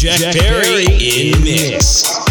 Jack, Jack Barry, in mix. mix.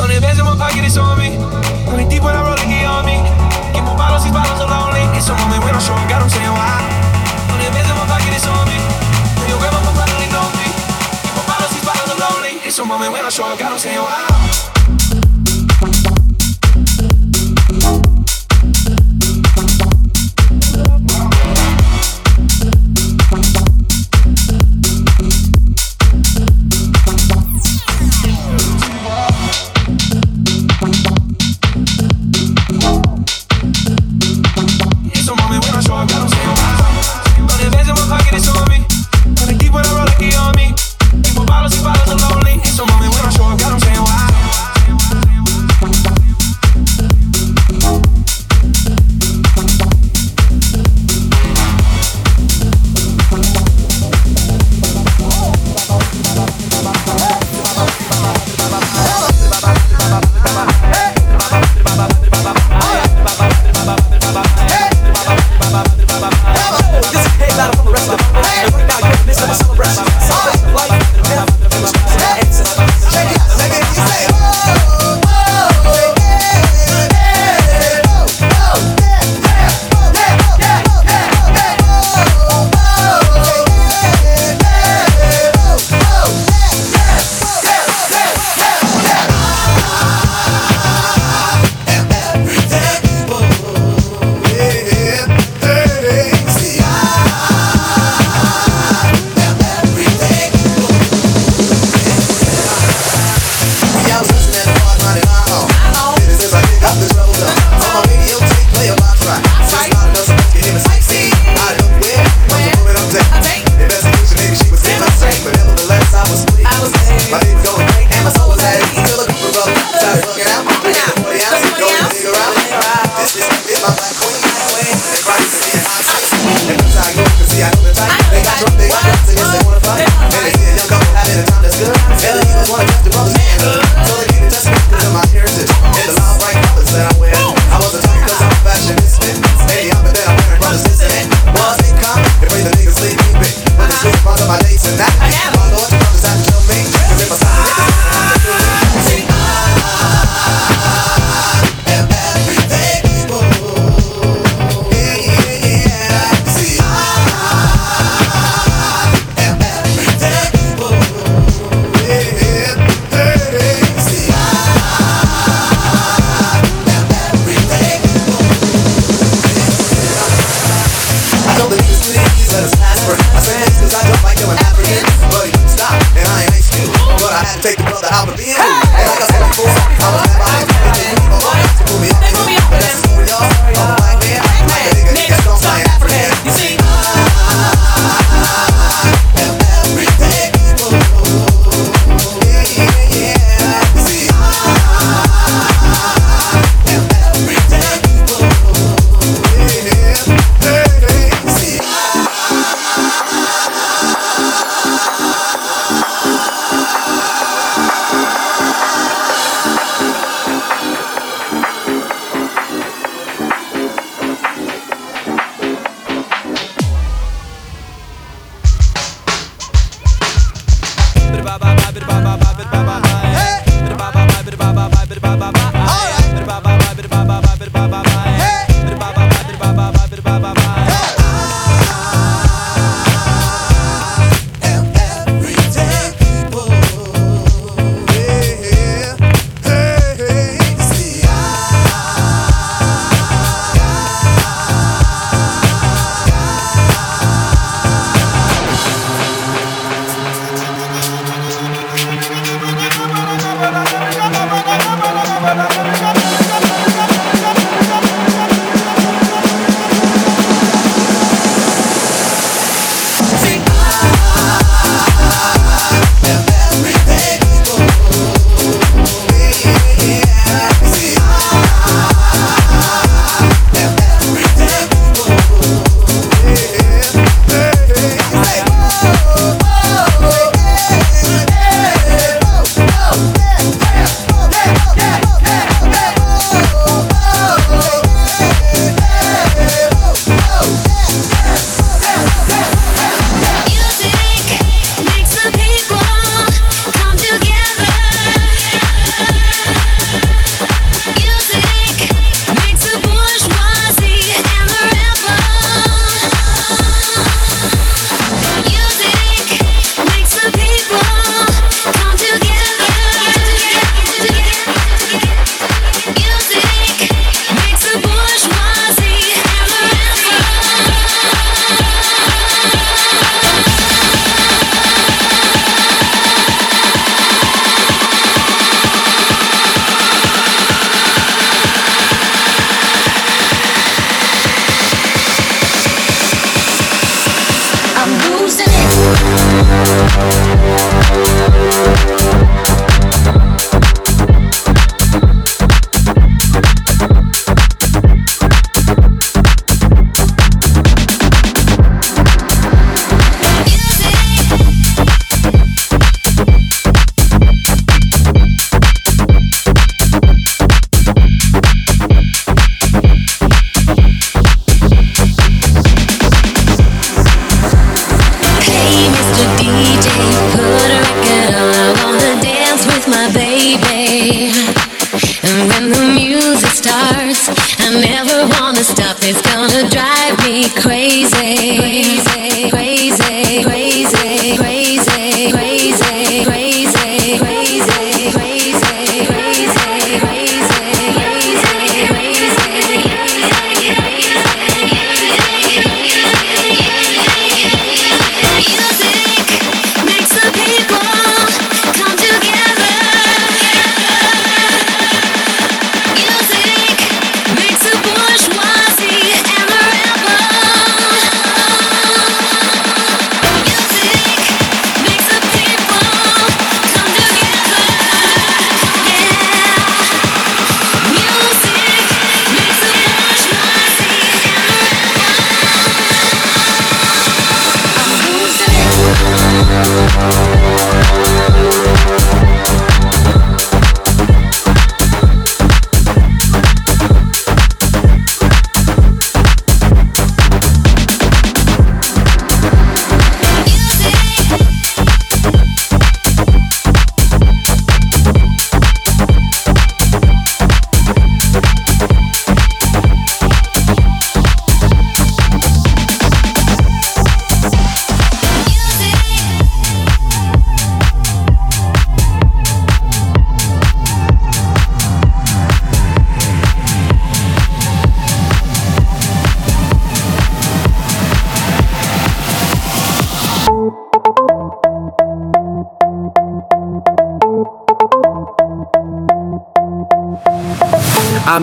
Hundred bands in my pocket, it's on me. Only deep when I roll like on me. Keep more bottles, these bottles are lonely. It's a moment when I'm showing God, I'm saying why. Hundred bands in my pocket, it's on me. When your grandma probably know me. Keep more bottles, these bottles are lonely. It's a moment when I'm showing God, I'm saying why.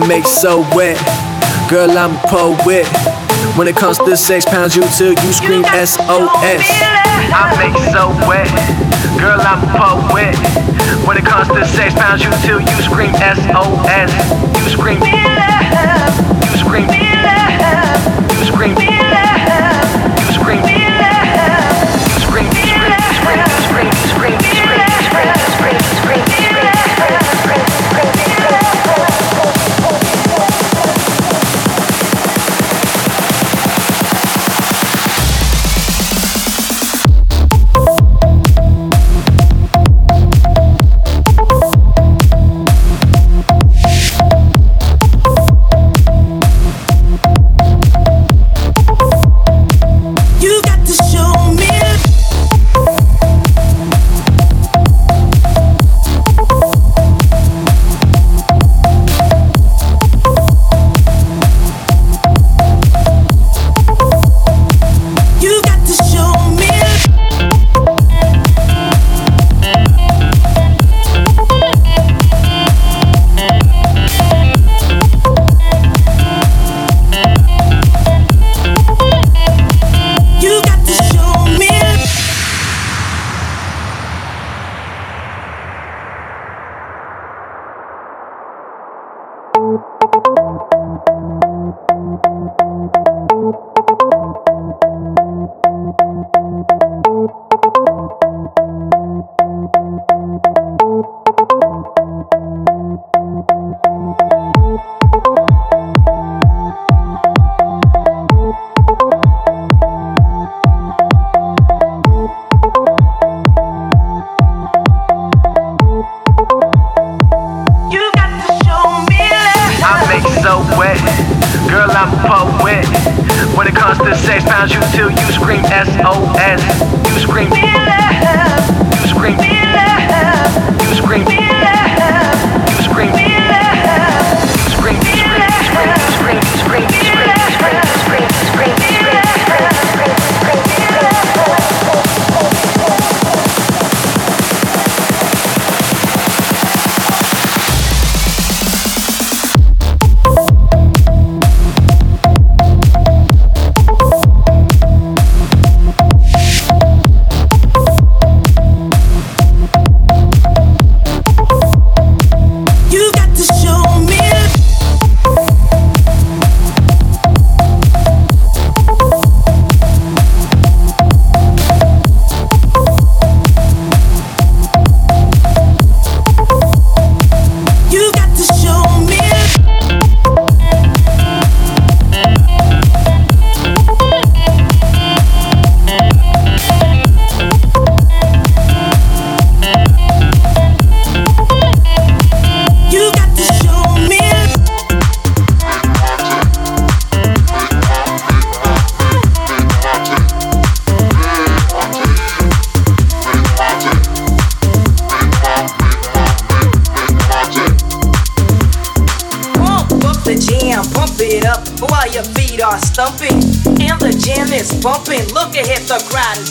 Make so wet. Girl, I'm a poet. When it comes to sex, pounds you till you scream SOS. I make so wet. Girl, I'm a poet. When it comes to sex, pounds you till you scream SOS. You scream. You scream. You scream.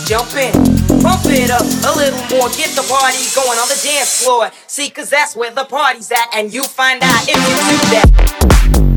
Jump in, Bump it up a little more, get the party going on the dance floor. See, cause that's where the party's at, and you find out if you do that.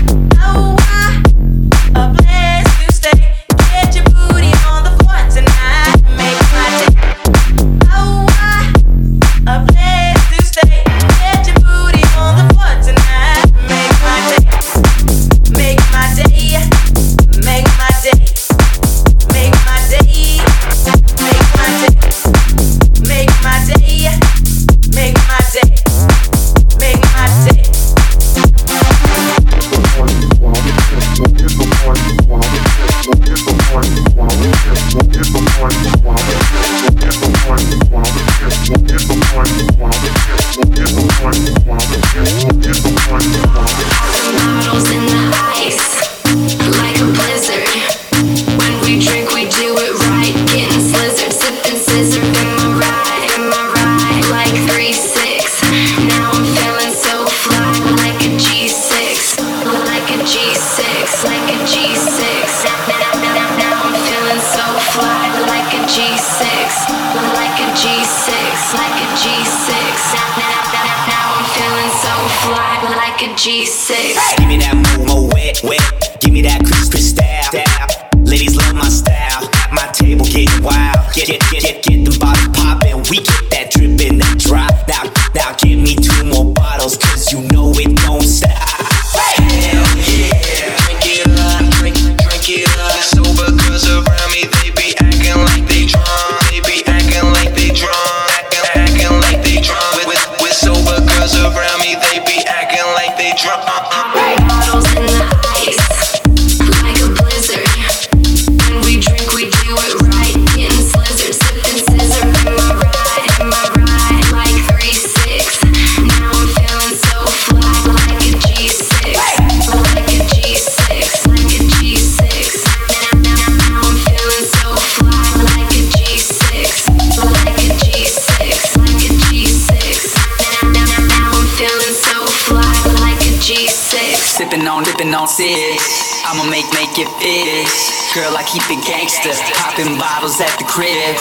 think it fits. Girl, I keep it gangster, popping bottles at the crib.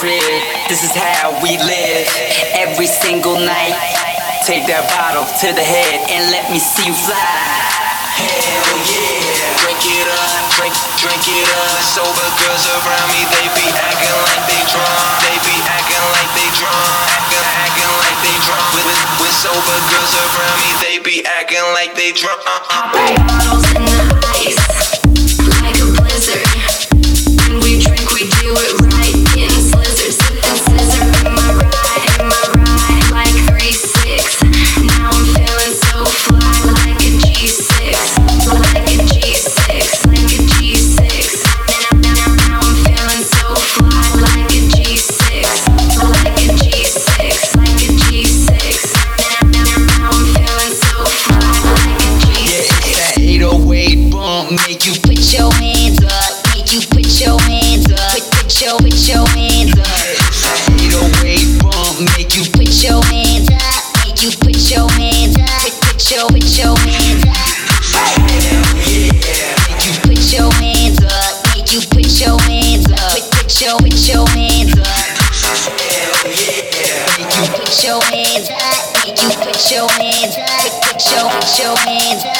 This is how we live every single night. Take that bottle to the head and let me see you fly. Hell yeah, drink it up, drink, drink it up. Sober girls around me, they be acting like they drunk, they be acting like they drunk, acting, acting like they drunk. With, with sober girls around me, they be acting like they drunk. Uh-uh. Your, hands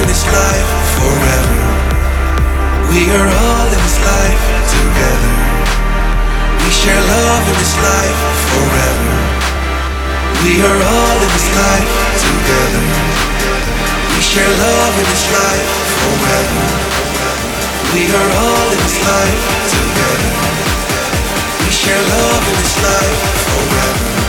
in this life forever. We are all in this life together. We share love in this life forever. We are all in this life together. We share love in this life forever. We are all in this life together. We share love in this life forever.